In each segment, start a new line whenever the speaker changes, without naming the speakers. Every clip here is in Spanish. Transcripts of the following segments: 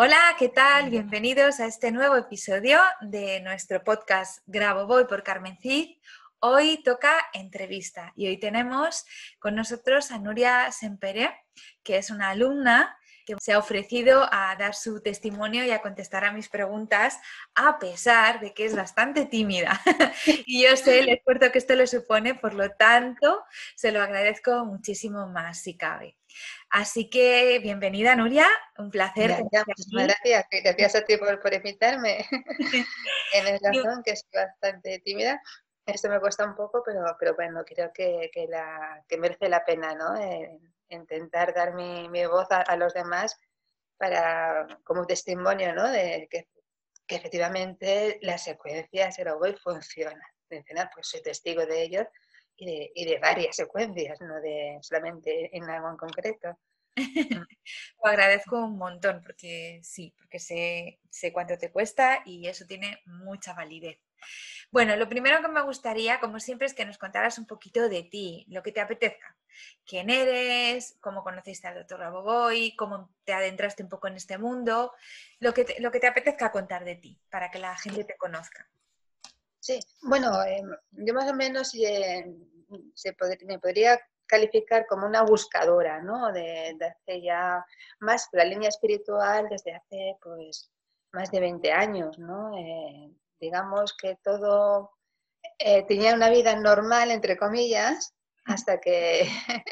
Hola, ¿qué tal? Bienvenidos a este nuevo episodio de nuestro podcast Grabo Voy por Carmen Cid. Hoy toca entrevista y hoy tenemos con nosotros a Nuria Sempere, que es una alumna que se ha ofrecido a dar su testimonio y a contestar a mis preguntas, a pesar de que es bastante tímida. y yo sé el esfuerzo que esto le supone, por lo tanto, se lo agradezco muchísimo más si cabe. Así que bienvenida, Nuria, un placer.
Gracias, gracias, gracias a ti por, invitarme. Tienes razón, que soy bastante tímida. Esto me cuesta un poco, pero, pero bueno, creo que, la, que merece la pena, ¿no? Intentar dar mi, voz a, los demás para, como testimonio ¿no? de que, efectivamente la secuencia voy funciona. Pues soy testigo de ello y de, varias secuencias, no de solamente en algo en concreto.
Lo agradezco un montón porque sí, porque sé, sé cuánto te cuesta y eso tiene mucha validez. Bueno, lo primero que me gustaría, como siempre, es que nos contaras un poquito de ti, lo que te apetezca. ¿Quién eres? ¿Cómo conociste al doctor Raboboy? ¿Cómo te adentraste un poco en este mundo? Lo que te, lo que te apetezca contar de ti, para que la gente te conozca.
Sí, bueno, em, yo más o menos eh, se me podría calificar como una buscadora, ¿no? De, hace ya más la línea espiritual desde hace pues más de 20 años, ¿no? Eh, digamos que todo eh, tenía una vida normal, entre comillas, hasta que,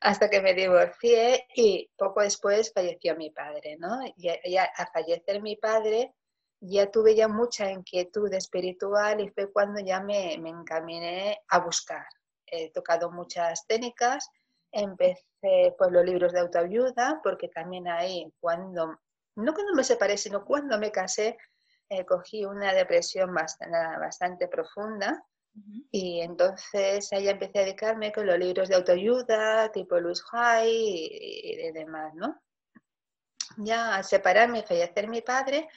hasta que me divorcié y poco después falleció mi padre, ¿no? Y, a fallecer mi padre ya tuve ya mucha inquietud espiritual y fue cuando ya me, me encaminé a buscar. He tocado muchas técnicas, empecé pues los libros de autoayuda, porque también ahí cuando, no cuando me separé, sino cuando me casé, eh, cogí una depresión bastante, bastante profunda y entonces ahí empecé a dedicarme con los libros de autoayuda, tipo Luis Hay y, y demás, ¿no? Ya al separarme y fallecer mi padre,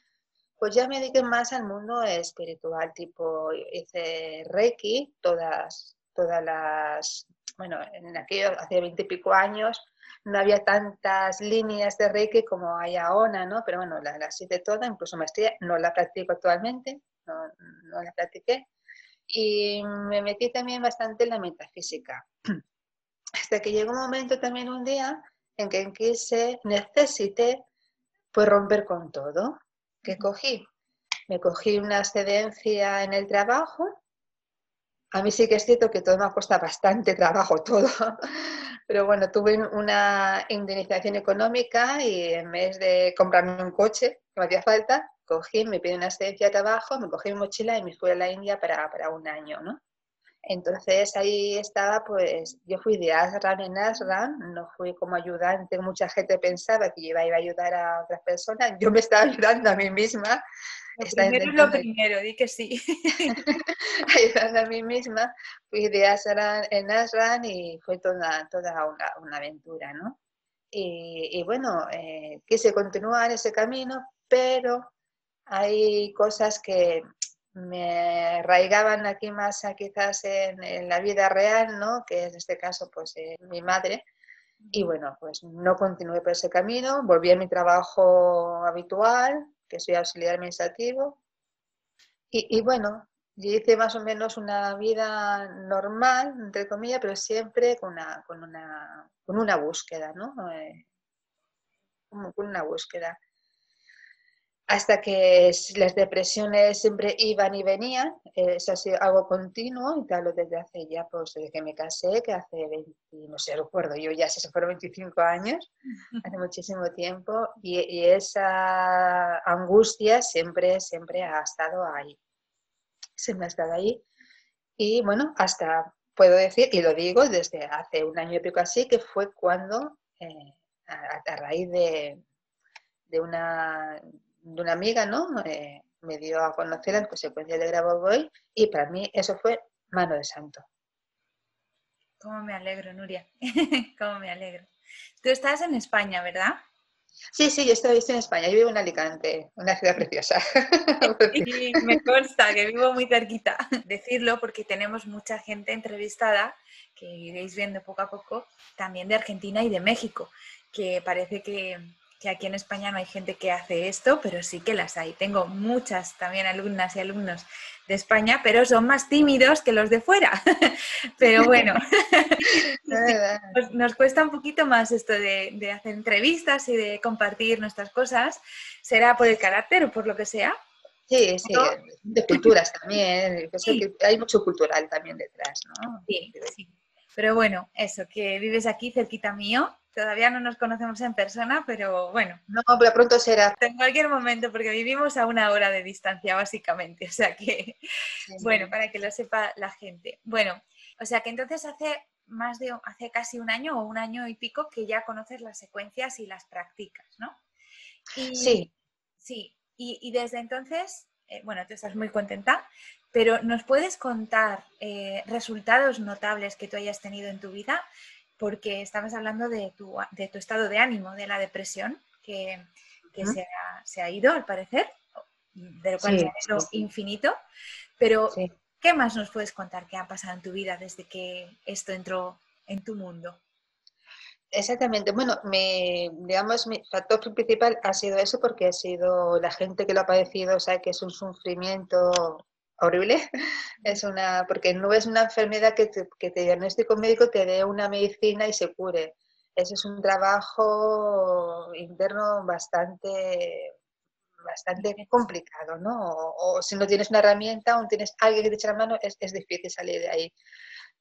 pues ya me dediqué más al mundo espiritual, tipo hice Reiki, todas, todas las, bueno, en aquello hace veinte y pico años no había tantas líneas de Reiki como hay ahora, ¿no? Pero bueno, las, las hice todas, incluso maestría, no la practico actualmente, no, no la practiqué. Y me metí también bastante en la metafísica. Hasta que llegó un momento también un día en que quise, necesité, pues romper con todo que cogí. Me cogí una excedencia en el trabajo. A mí sí que es cierto que todo me ha costado bastante trabajo, todo. Pero bueno, tuve una indemnización económica y en vez de comprarme un coche que me hacía falta, cogí, me pedí una excedencia de trabajo, me cogí mi mochila y me fui a la India para, para un año, ¿no? Entonces ahí estaba, pues yo fui de Asran en Asran, no fui como ayudante, mucha gente pensaba que iba, iba a ayudar a otras personas, yo me estaba ayudando a mí misma.
Lo primero es lo primero, di que sí.
ayudando a mí misma, fui de Asran en Asran y fue toda, toda una, una aventura, ¿no? Y, y bueno, eh, quise continuar ese camino, pero hay cosas que me arraigaban aquí más quizás en, la vida real, ¿no? que en este caso pues eh, mi madre. Y bueno, pues no continué por ese camino, volví a mi trabajo habitual, que soy auxiliar administrativo. Y, y bueno, hice más o menos una vida normal, entre comillas, pero siempre con una, con una, con una búsqueda, ¿no? Eh, con una búsqueda. Hasta que las depresiones siempre iban y venían, eh, eso ha sido algo continuo y tal, desde hace ya, pues desde que me casé, que hace 20, no sé, recuerdo, yo ya se fueron 25 años, hace muchísimo tiempo, y, y, esa angustia siempre, siempre ha estado ahí, siempre ha estado ahí. Y bueno, hasta puedo decir, y lo digo desde hace un año y pico así, que fue cuando, eh, a, raíz de, de una de una amiga, ¿no? Eh, me dio a conocer las consecuencias de Grabovoi y para mí eso fue mano de santo.
Cómo me alegro, Nuria. Cómo me alegro. Tú estás en España, ¿verdad?
Sí, sí, yo estoy, en España, yo vivo en Alicante, una ciudad preciosa.
y me consta que vivo muy cerquita. Decirlo porque tenemos mucha gente entrevistada, que iréis viendo poco a poco, también de Argentina y de México, que parece que, que aquí en España no hay gente que hace esto, pero sí que las hay. Tengo muchas también alumnas y alumnos de España, pero son más tímidos que los de fuera. pero bueno, nos, cuesta un poquito más esto de, hacer entrevistas y de compartir nuestras cosas. ¿Será por el carácter o por lo que sea?
Sí, sí, de culturas también. hay mucho cultural también detrás, ¿no?
Sí, sí. Pero bueno, eso, que vives aquí cerquita mío Todavía no nos conocemos en persona, pero bueno.
No, pero pronto será.
En cualquier momento, porque vivimos a una hora de distancia, básicamente. O sea que, bueno, para que lo sepa la gente. Bueno, o sea que entonces hace más de, hace casi un año o un año y pico que ya conoces las secuencias y las practicas, ¿no?
sí.
Sí, y, desde entonces, eh, bueno, tú estás muy contenta, pero ¿nos puedes contar eh, resultados notables que tú hayas tenido en tu vida? Porque estabas hablando de tu, de tu estado de ánimo, de la depresión, que, se, ha, ido, al parecer, de lo cual ha ido infinito. Pero, ¿qué más nos puedes contar que ha pasado en tu vida desde que esto entró en tu mundo?
Exactamente. Bueno, mi, digamos, mi factor principal ha sido eso porque ha sido la gente que lo ha padecido, o sea, que es un sufrimiento horrible. Es una, porque no es una enfermedad que te, que te diagnostique un médico, te dé una medicina y se cure. Ese es un trabajo interno bastante bastante complicado, ¿no? O, si no tienes una herramienta o tienes alguien que te eche la mano, es, es difícil salir de ahí.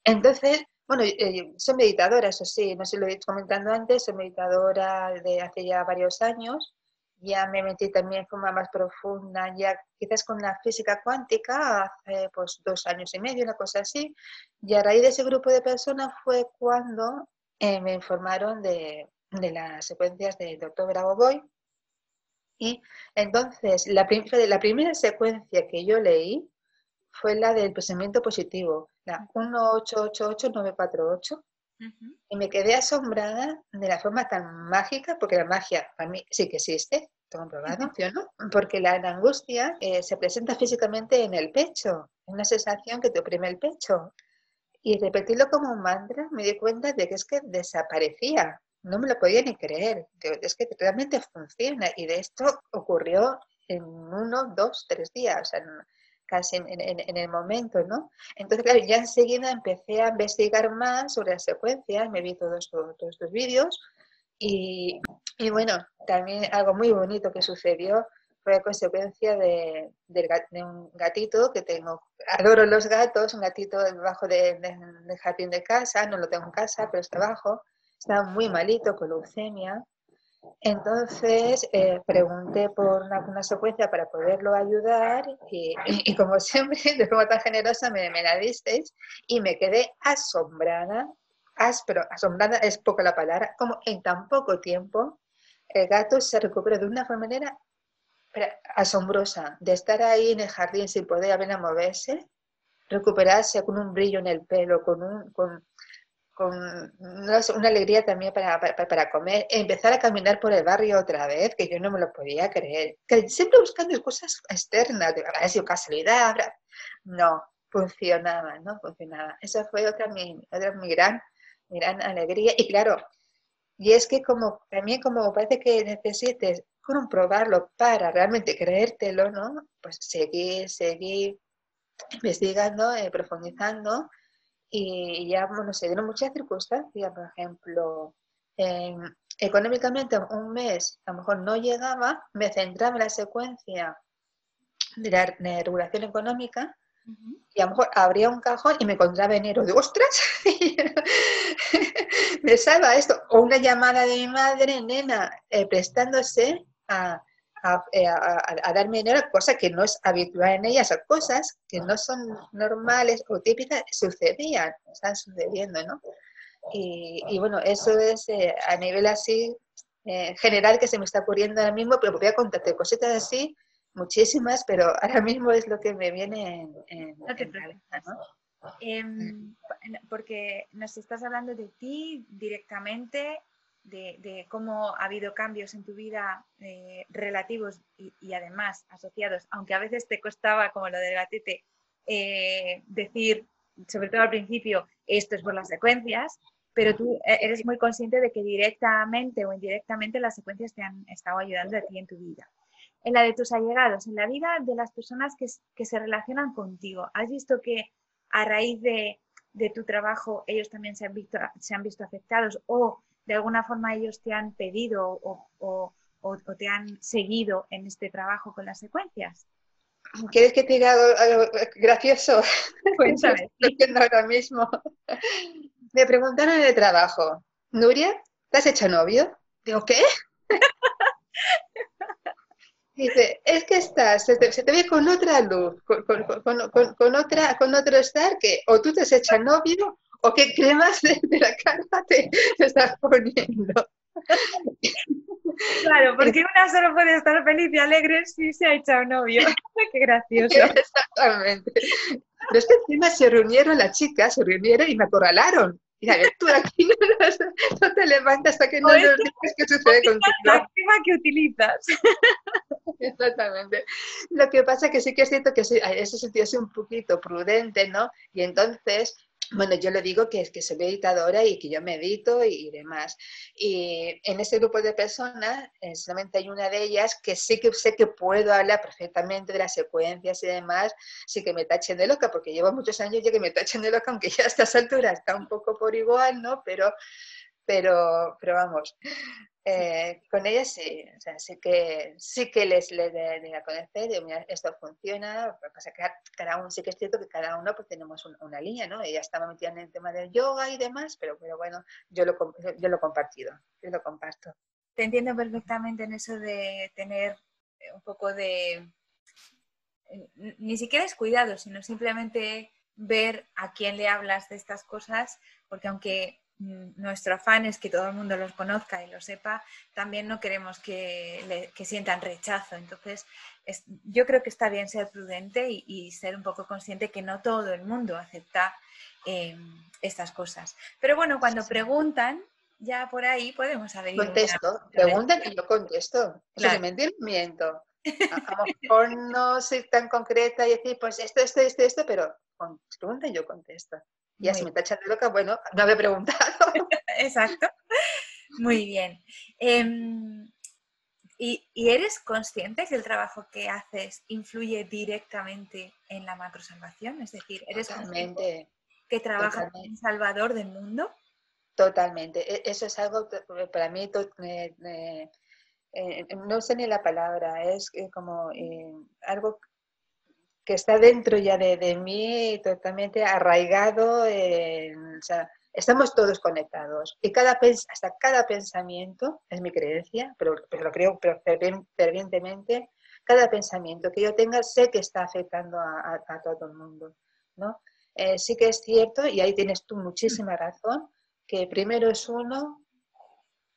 Entonces, bueno, eh, soy meditadora, eso sí, no sé si lo he dicho comentando antes, soy meditadora de hace ya varios años ya me metí también en forma más profunda, ya quizás con la física cuántica hace pues dos años y medio, una cosa así, y a raíz de ese grupo de personas fue cuando eh, me informaron de, de, las secuencias del doctor Bravo Boy. Y entonces la, la primera secuencia que yo leí fue la del pensamiento positivo, la 1888948. Y me quedé asombrada de la forma tan mágica, porque la magia para mí sí que existe, tengo comprobado, ¿no? Porque la, angustia eh, se presenta físicamente en el pecho, una sensación que te oprime el pecho. Y repetirlo como un mantra me di cuenta de que es que desaparecía, no me lo podía ni creer, es que realmente funciona y de esto ocurrió en uno, dos, tres días. O sea, casi en, el momento, ¿no? Entonces, claro, ya enseguida empecé a investigar más sobre las secuencias, me vi todos, todos, estos vídeos y, y, bueno, también algo muy bonito que sucedió fue a consecuencia de, de, un gatito que tengo, adoro los gatos, un gatito debajo del jardín de casa, no lo tengo en casa, pero está abajo, está muy malito con leucemia entonces eh, pregunté por una, secuencia para poderlo ayudar y, como siempre, de forma tan generosa me, me, la disteis y me quedé asombrada, pero asombrada es poco la palabra, como en tan poco tiempo el gato se recuperó de una manera asombrosa, de estar ahí en el jardín sin poder apenas moverse, recuperarse con un brillo en el pelo, con un, con, con una, alegría también para, para, comer, empezar a caminar por el barrio otra vez, que yo no me lo podía creer. Siempre buscando cosas externas, de haber sido casualidad, no, funcionaba, no funcionaba. Esa fue otra mi, otra mi gran, mi gran alegría. Y claro, y es que como también como parece que necesites comprobarlo para realmente creértelo, ¿no? Pues seguir, seguir investigando, eh, profundizando y ya, bueno, se dieron muchas circunstancias, por ejemplo, económicamente un mes a lo mejor no llegaba, me centraba en la secuencia de la regulación económica y a lo mejor abría un cajón y me encontraba enero de ostras, me salva esto. O una llamada de mi madre, nena, eh, prestándose a, eh, a, a, darme dinero, cosa que no es habitual en ellas, o cosas que no son normales o típicas, sucedían, están sucediendo, ¿no? Y, y bueno, eso es eh, a nivel así general que se me está ocurriendo ahora mismo, pero voy a contarte cositas así muchísimas, pero ahora mismo es lo que me viene en, en,
em, porque nos estás hablando de ti directamente, de, cómo ha habido cambios en tu vida eh, relativos y, además asociados, aunque a veces te costaba, como lo del gatete, eh, decir, sobre todo al principio, esto es por las secuencias, pero tú e, eres muy consciente de que directamente o indirectamente las secuencias te han estado ayudando a ti en tu vida en la de tus allegados, en la vida de las personas que, se relacionan contigo. ¿Has visto que a raíz de, tu trabajo ellos también se han, visto, se han visto afectados o de alguna forma ellos te han pedido o, te han seguido en este trabajo con las secuencias?
¿Quieres que te diga algo, gracioso? Cuéntame. ahora mismo. Me preguntaron en el trabajo, Nuria, ¿te has hecho novio? Digo, ¿qué? Dice, es que estás, se te, ve con otra luz, con, otra, con otro estar que o tú te has hecho novio o qué cremas de, la cara te, estás poniendo.
Claro, porque una solo puede estar feliz y alegre si se ha hecho novio. Qué gracioso.
Exactamente. Pero es que encima se reunieron las chicas, se reunieron y me acorralaron. Mira, tú aquí no, te levantas hasta que no nos digas qué sucede contigo.
La que utilizas.
Exactamente. Lo que pasa es que sí que es cierto que ese sentido es un poquito prudente, ¿no? Y entonces bueno, yo le digo que, que soy meditadora y que yo medito y, demás. Y en ese grupo de personas, eh, solamente hay una de ellas que sí que sé que puedo hablar perfectamente de las secuencias y demás, sí que me tachen de loca, porque llevo muchos años ya que me tachen de loca, aunque ya a estas alturas está un poco por igual, ¿no? Pero, pero, pero vamos, eh, con ellas sí, o sea, sí que, sí que les, les de, a conocer, de, esto funciona, pasa que cada uno, sí que es cierto que cada uno pues tenemos una línea, ¿no? Ella estaba metida en el tema del yoga y demás, pero, pero bueno, yo lo, yo lo he compartido, yo lo comparto.
Te entiendo perfectamente en eso de tener eh, un poco de, ni siquiera es cuidado, sino simplemente ver a quién le hablas de estas cosas, porque aunque nuestro afán es que todo el mundo los conozca y lo sepa, también no queremos que, sientan rechazo. Entonces, yo creo que está bien ser prudente y, ser un poco consciente que no todo el mundo acepta em, estas cosas. Pero bueno, cuando preguntan, ya por ahí podemos saber.
Contesto, preguntan y yo contesto. Claro. me miento. A, lo mejor no soy tan concreta y decir, pues esto, esto, esto, esto, pero preguntan y yo contesto. Ya si me tachan de loca, bueno, no había preguntado.
Exacto. Muy bien. Em, ¿y, eres consciente que el trabajo que haces influye directamente en la macrosalvación? Es decir, ¿eres consciente que trabajas en Salvador del mundo?
Totalmente. E, eso es algo para mí, eh, eh, no sé ni la palabra, es como eh, algo que está dentro ya de, mí, totalmente arraigado. estamos todos conectados y cada hasta cada pensamiento, es mi creencia, pero, lo creo fervientemente, cada pensamiento que yo tenga sé que está afectando a, todo el mundo. ¿no? Eh, sí que es cierto, y ahí tienes tú muchísima razón, que primero es uno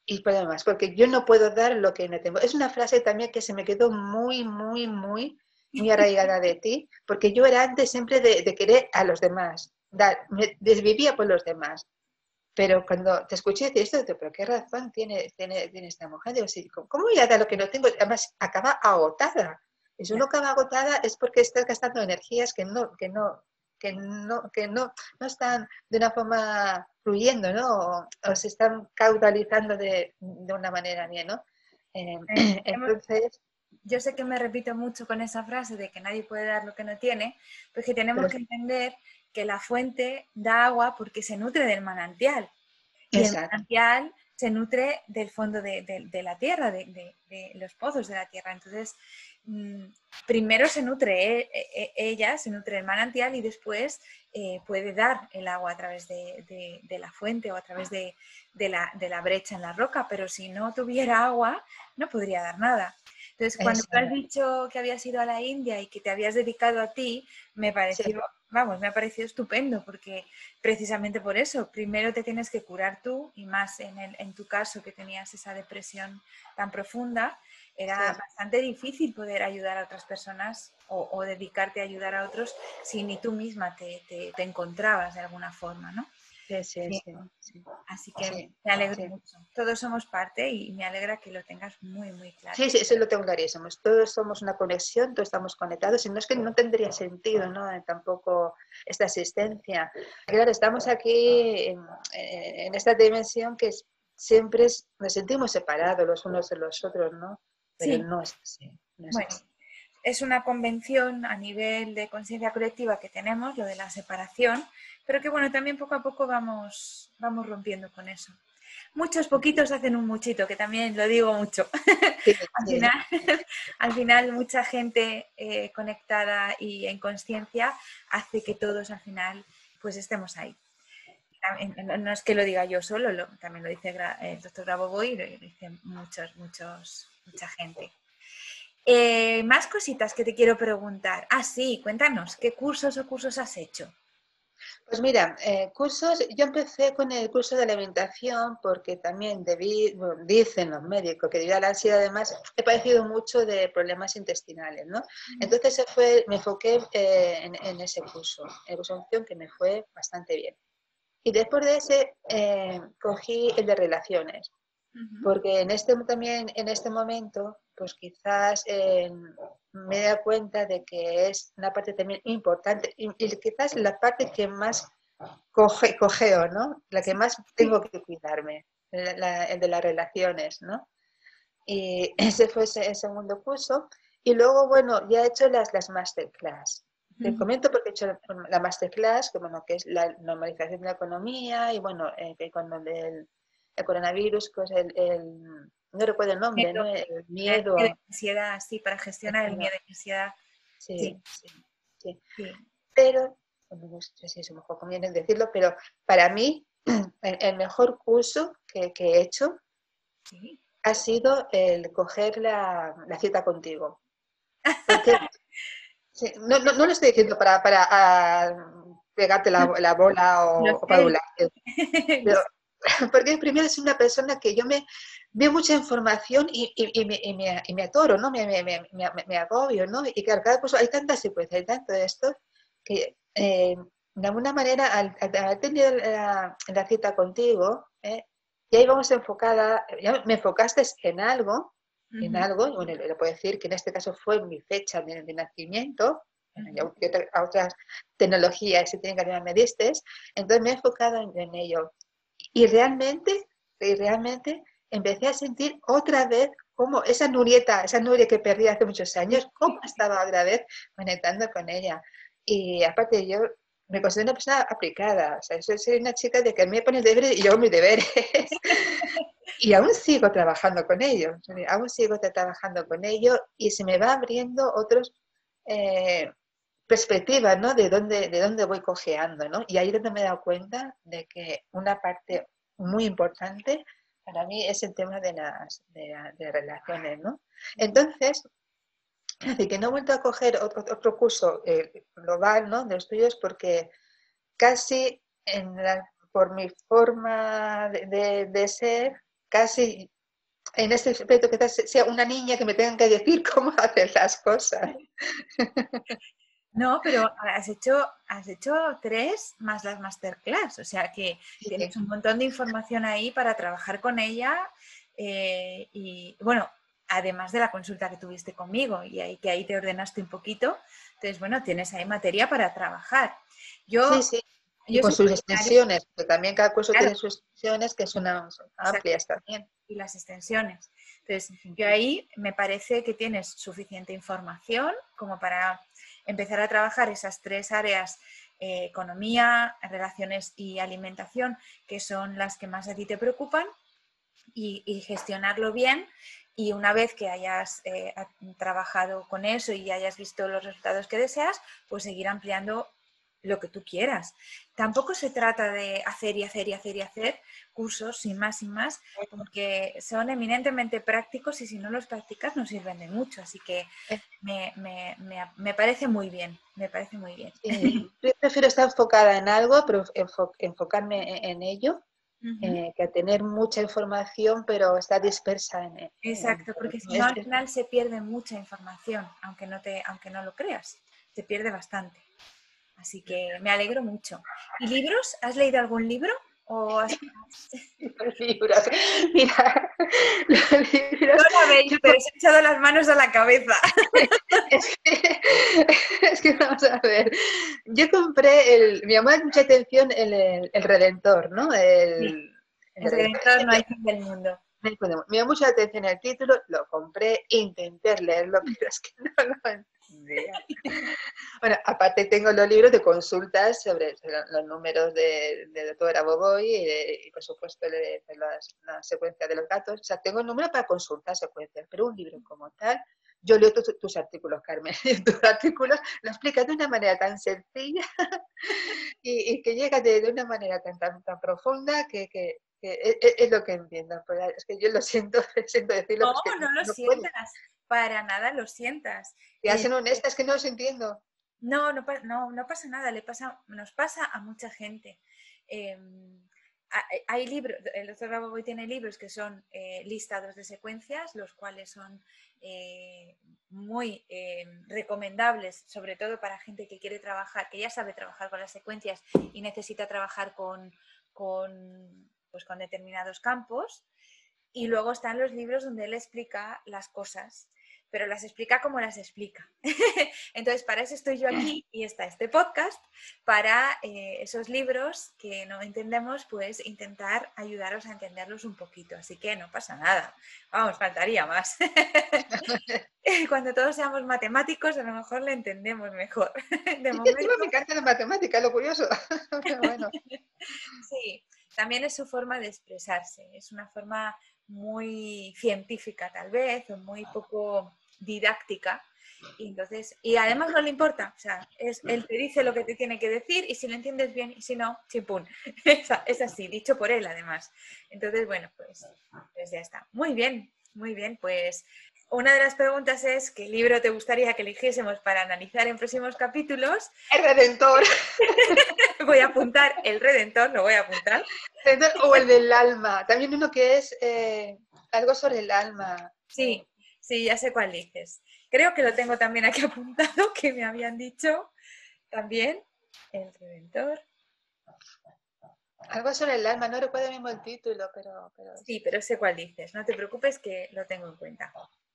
y por demás, porque yo no puedo dar lo que no tengo. Es una frase también que se me quedó muy, muy, muy muy arraigada de ti, porque yo era antes siempre de, querer a los demás, dar, me desvivía por los demás. Pero cuando te escuché decir esto, digo, pero qué razón tiene, tiene, tiene esta mujer. Digo, sí, ¿cómo voy a dar lo que no tengo? Además, acaba agotada. Y si uno acaba agotada es porque estás gastando energías que no, que no, que no, que no, no están de una forma fluyendo, ¿no? O, se están caudalizando de, de, una manera bien, ¿no? Eh,
entonces, yo sé que me repito mucho con esa frase de que nadie puede dar lo que no tiene, pues que tenemos que entender que la fuente da agua porque se nutre del manantial. Y el manantial se nutre del fondo de, la tierra, de, los pozos de la tierra. Entonces, mm, primero se nutre e, e, ella, se nutre el manantial y después eh, puede dar el agua a través de, la fuente o a través de, la, la brecha en la roca, pero si no tuviera agua, no podría dar nada. Entonces, cuando tú has dicho que habías ido a la India y que te habías dedicado a ti, me pareció, vamos, me ha parecido estupendo, porque precisamente por eso, primero te tienes que curar tú, y más en, en tu caso que tenías esa depresión tan profunda, era bastante difícil poder ayudar a otras personas o, dedicarte a ayudar a otros si ni tú misma te, te, te encontrabas de alguna forma, ¿no? Sí, sí, Así que me alegro mucho. Todos somos parte y me alegra que lo tengas muy, muy claro.
Sí, sí, eso lo tengo clarísimo. Todos somos una conexión, todos estamos conectados y no es que no tendría sentido, ¿no? Tampoco esta asistencia. Claro, estamos aquí en, esta dimensión que siempre nos sentimos separados los unos de los otros, ¿no? Pero no es así.
bueno, es una convención a nivel de conciencia colectiva que tenemos, lo de la separación, pero que bueno, también poco a poco vamos, vamos rompiendo con eso. Muchos poquitos hacen un muchito, que también lo digo mucho. al, final, al, final, mucha gente eh, conectada y en conciencia hace que todos al final pues estemos ahí. No es que lo diga yo solo, también lo dice el doctor Grabo y lo dice muchos, muchos, mucha gente. Eh, más cositas que te quiero preguntar. Ah, sí, cuéntanos, ¿qué cursos o cursos has hecho?
Pues mira, eh, cursos, yo empecé con el curso de alimentación porque también debí, dicen los médicos que debido a la ansiedad además he padecido mucho de problemas intestinales, ¿no? Entonces fue, me enfoqué eh, en, ese curso, en curso que me fue bastante bien. Y después de ese eh, cogí el de relaciones, porque en este también en este momento pues quizás me da cuenta de que es una parte también importante y, quizás la parte que más coge, cogeo, ¿no? La que más tengo que cuidarme, el de las relaciones, ¿no? Y ese fue el segundo curso. Y luego, bueno, ya he hecho las, las masterclass. Te comento porque he hecho la masterclass, que, bueno, que es la normalización de la economía y, bueno, eh, que cuando el, el, coronavirus, pues el no recuerdo el nombre, ¿no? El miedo.
La ansiedad, sí, para gestionar el miedo y ansiedad.
Sí, sí, sí. Pero, no sé si es mejor conviene decirlo, pero para mí el, mejor curso que, he hecho ha sido el coger la, cita contigo. no, no, no, lo estoy diciendo para, para pegarte la, la bola o, para burlarte. Pero porque primero es una persona que yo me veo mucha información y, y, me, y me, me, atoro, ¿no? Me, me, agobio, ¿no? Y claro, cada cosa, hay tantas secuencias, hay tanto de esto, que eh, de alguna manera, al, haber tenido la, cita contigo, ¿eh? ya íbamos enfocada, ya me enfocaste en algo, en algo, y bueno, le puedo decir que en este caso fue mi fecha de, nacimiento, y a otras tecnologías si tienen que me diste, entonces me he enfocado en ello. Y realmente, y realmente empecé a sentir otra vez como esa Nurieta, esa Nuria que perdí hace muchos años, cómo estaba otra vez conectando con ella. Y aparte yo me considero una persona aplicada, o sea, soy una chica de que me pone deberes y yo mis deberes. y aún sigo trabajando con ello, aún sigo trabajando con ello y se me va abriendo otros eh, perspectiva, ¿no? De dónde, de dónde voy cojeando, ¿no? Y ahí es donde me he dado cuenta de que una parte muy importante para mí es el tema de las de, relaciones, ¿no? Entonces, así que no he vuelto a coger otro, curso eh, global, ¿no? De estudios porque casi por mi forma de, de, ser, casi en este aspecto que sea una niña que me tenga que decir cómo hacer las cosas.
No, pero has hecho, has hecho tres más las masterclass, o sea que tienes un montón de información ahí para trabajar con ella eh, y bueno, además de la consulta que tuviste conmigo y ahí que ahí te ordenaste un poquito, entonces bueno, tienes ahí materia para trabajar.
Yo, sí, sí. Y con sus extensiones, porque también cada curso tiene sus extensiones que son amplias también.
Y las extensiones. Entonces, yo ahí me parece que tienes suficiente información como para empezar a trabajar esas tres áreas, eh, economía, relaciones y alimentación, que son las que más a ti te preocupan. y, gestionarlo bien. Y una vez que hayas eh, trabajado con eso y hayas visto los resultados que deseas, pues seguir ampliando lo que tú quieras. Tampoco se trata de hacer y hacer y hacer y hacer cursos sin más y más, porque son eminentemente prácticos y si no los practicas no sirven de mucho. Así que me, parece muy bien, me parece muy bien.
yo prefiero estar enfocada en algo, pero enfocarme e-, en ello. Eh, que tener mucha información pero está dispersa en,
Exacto, porque si no al final se pierde mucha información, aunque no, te, aunque no lo creas, se pierde bastante. Así que me alegro mucho. ¿Y libros? ¿Has leído algún libro? ¿O has...
los libros. Mira,
los libros. No lo veis, pero he echado las manos a la cabeza.
es, que, es, que, vamos a ver. Yo compré el. Me llamó mucha atención el, el, Redentor, ¿no?
El, el Redentor no hay fin del mundo.
Me llamó mucha atención el título, lo compré, intenté leerlo, pero es que no lo bueno, aparte tengo los libros de consultas sobre los números de, de doctora Boboy y, por supuesto de, la secuencia de los gatos. O sea, tengo el número para consultas, secuencias, pero un libro como tal, yo leo tus, artículos, Carmen, tus artículos lo explicas de una manera tan sencilla y, que llega de, una manera tan, tan, tan profunda que, que, es, lo que entiendo. Es que yo lo siento, siento decirlo.
No, no lo sientas para nada lo sientas.
Y hacen honestas que no os entiendo.
No, no, no, no pasa nada, le pasa, nos pasa a mucha gente. Em, hay libros, el doctor Raboboy tiene libros que son eh, listados de secuencias, los cuales son eh, muy em, recomendables, sobre todo para gente que quiere trabajar, que ya sabe trabajar con las secuencias y necesita trabajar con, con, pues, con determinados campos. Y luego están los libros donde él explica las cosas pero las explica como las explica. Entonces, para eso estoy yo aquí y está este podcast, para eh, esos libros que no entendemos, pues intentar ayudaros a entenderlos un poquito. Así que no pasa nada. Vamos, faltaría más. Cuando todos seamos matemáticos, a lo mejor le entendemos mejor.
De momento... me encanta la matemática, lo curioso.
Sí, también es su forma de expresarse. Es una forma muy científica tal vez, o muy poco didáctica. Y entonces, y además no le importa, o sea, es, él te dice lo que te tiene que decir y si lo entiendes bien y si no, chimpún. Es, así, dicho por él además. Entonces, bueno, pues, pues ya está. Muy bien, muy bien, pues una de las preguntas es qué libro te gustaría que eligiésemos para analizar en próximos capítulos.
El Redentor.
voy a apuntar el Redentor, lo voy a apuntar.
O el del alma. También uno que es eh, algo sobre el alma.
Sí, Sí, ya sé cuál dices. Creo que lo tengo también aquí apuntado, que me habían dicho también el Redentor.
Algo sobre el alma, no recuerdo mismo el título, pero,
Sí, pero sé cuál dices. No te preocupes que lo tengo en cuenta.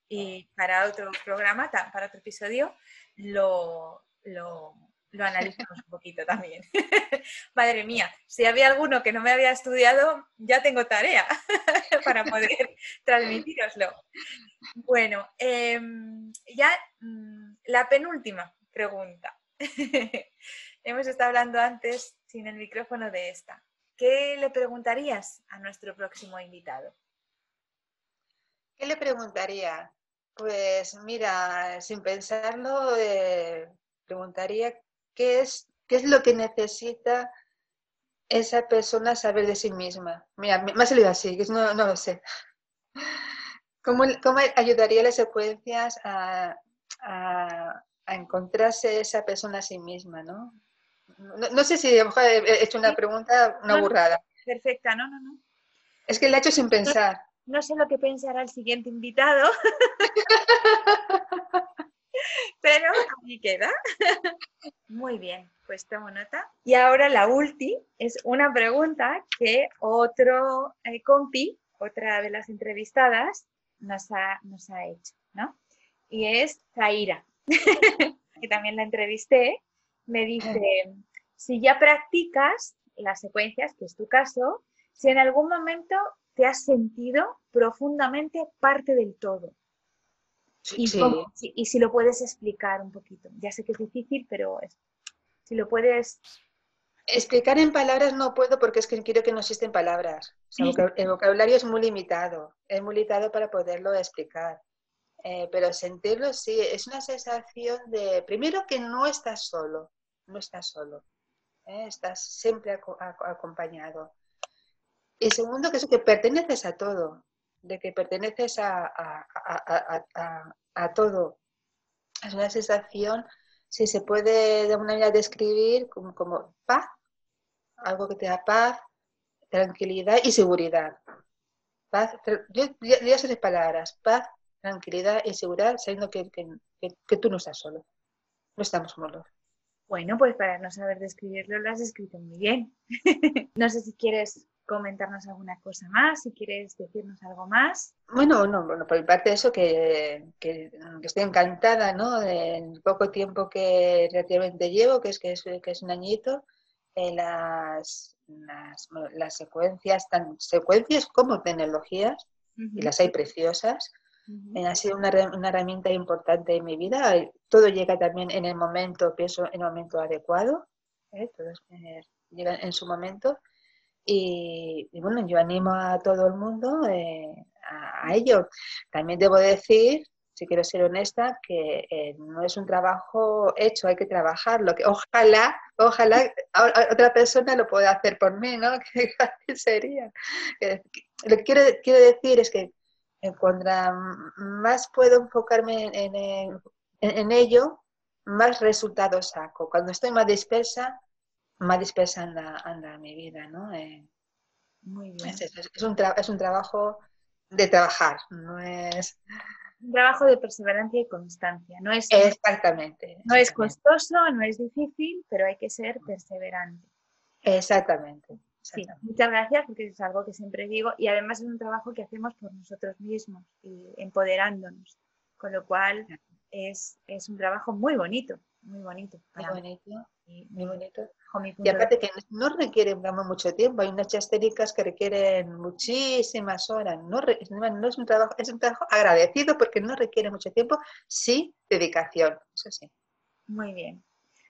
Y para otro programa, para otro episodio, lo, lo, lo analizamos un poquito también. Madre mía, si había alguno que no me había estudiado, ya tengo tarea para poder transmitiroslo. Bueno, em, ya mm, la penúltima pregunta. Hemos estado hablando antes sin el micrófono de esta. ¿Qué le preguntarías a nuestro próximo invitado?
¿Qué le preguntaría? Pues mira, sin pensarlo, eh, preguntaría qué es, qué es lo que necesita esa persona saber de sí misma. Mira, me ha salido así, que no, no lo sé. ¿Cómo, ¿Cómo, ayudaría las secuencias a, a, encontrarse esa persona a sí misma? ¿no? No, sé si a lo mejor he hecho una pregunta, una burrada.
Perfecta, no, no, no.
Es que la he hecho sin pensar.
No, sé lo que pensará el siguiente invitado. Pero ahí queda. Muy bien, pues tomo nota. Y ahora la última es una pregunta que otro eh, compi, otra de las entrevistadas, nos ha, nos ha hecho, ¿no? Y es Zaira, que también la entrevisté, me dice, si ya practicas las secuencias, que es tu caso, si en algún momento te has sentido profundamente parte del todo. Y, y, si lo puedes explicar un poquito. Ya sé que es difícil, pero si lo puedes
Explicar en palabras no puedo porque es que quiero que no existen palabras. el vocabulario es muy limitado, es muy limitado para poderlo explicar. Eh, pero sentirlo sí, es una sensación de, primero que no estás solo, no estás solo, ¿eh? estás siempre acompañado. Y segundo, que es que perteneces a todo, de que perteneces a, a, todo. Es una sensación, si se puede de alguna manera describir como, como paz, algo que te da paz, tranquilidad y seguridad. Paz, yo, yo, sé palabras, paz, tranquilidad y seguridad, sabiendo que, que, tú no estás solo, no estamos solos.
Bueno, pues para no saber describirlo lo has escrito muy bien. no sé si quieres comentarnos alguna cosa más, si quieres decirnos algo más.
Bueno, no, bueno, por mi parte eso, que, que, estoy encantada, ¿no? Del poco tiempo que relativamente llevo, que es que es, que es un añito, las, las, las, secuencias, tan secuencias como tecnologías, y las hay preciosas, ha sido una, una, herramienta importante en mi vida. Todo llega también en el momento, pienso, en el momento adecuado. ¿eh? Todo eh, llega en su momento. Y, bueno, yo animo a todo el mundo eh, a, ello. También debo decir, si quiero ser honesta, que eh, no es un trabajo hecho, hay que trabajarlo. Que ojalá, ojalá otra persona lo pueda hacer por mí, ¿no? ¿Qué sería? Lo que quiero, quiero decir es que cuando más puedo enfocarme en, en ello, más resultados saco. Cuando estoy más dispersa, más dispersa anda, mi vida, ¿no? Eh, Muy bien. Es, un es un trabajo de trabajar, no es...
Un trabajo de perseverancia y constancia, no es...
Exactamente.
No es costoso, no es difícil, pero hay que ser perseverante.
Exactamente.
Sí, muchas gracias porque es algo que siempre digo y además es un trabajo que hacemos por nosotros mismos y empoderándonos, con lo cual es, es un trabajo muy bonito, muy bonito.
Muy bonito, muy bonito. Y aparte que no requiere mucho tiempo, hay unas técnicas que requieren muchísimas horas. No, no, es un trabajo, es un trabajo agradecido porque no requiere mucho tiempo, sí dedicación, eso sí.
Muy bien.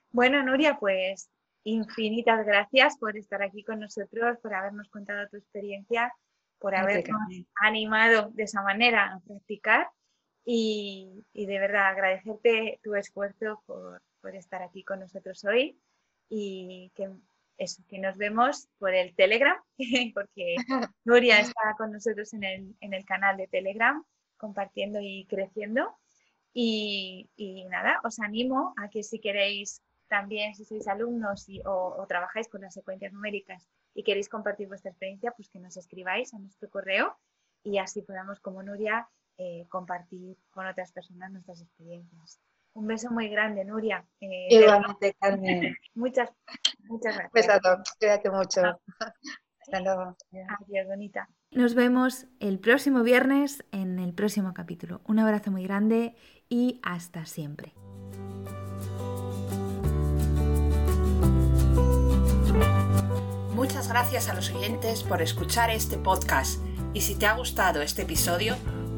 Bueno, Nuria, pues infinitas gracias por estar aquí con nosotros, por habernos contado tu experiencia, por habernos animado de esa manera a practicar y, y de verdad agradecerte tu esfuerzo por, por estar aquí con nosotros hoy y que, eso, que nos vemos por el Telegram, porque Nuria está con nosotros en el, en el canal de Telegram compartiendo y creciendo. Y, y, nada, os animo a que si queréis también, si sois alumnos y, o, trabajáis con las secuencias numéricas y queréis compartir vuestra experiencia, pues que nos escribáis a nuestro correo y así podamos, como Nuria, eh, compartir con otras personas nuestras experiencias. Un beso muy grande, Nuria.
Eh, Igualmente, Carmen.
muchas, muchas gracias.
Besato, cuídate mucho. Hasta luego.
Adiós, bonita. Nos vemos el próximo viernes en el próximo capítulo. Un abrazo muy grande y hasta siempre.
Muchas gracias a los oyentes por escuchar este podcast y si te ha gustado este episodio,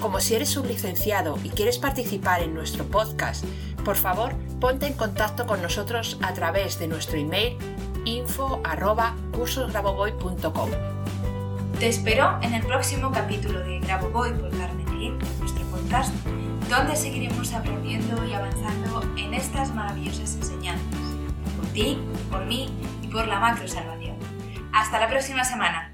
como si eres un licenciado y quieres participar en nuestro podcast, por favor ponte en contacto con nosotros a través de nuestro email info Te espero en el próximo capítulo de Grabovoi por Carmen nuestro podcast, donde seguiremos aprendiendo y avanzando en estas maravillosas enseñanzas, por ti, por mí y por la macro salvación. Hasta la próxima semana.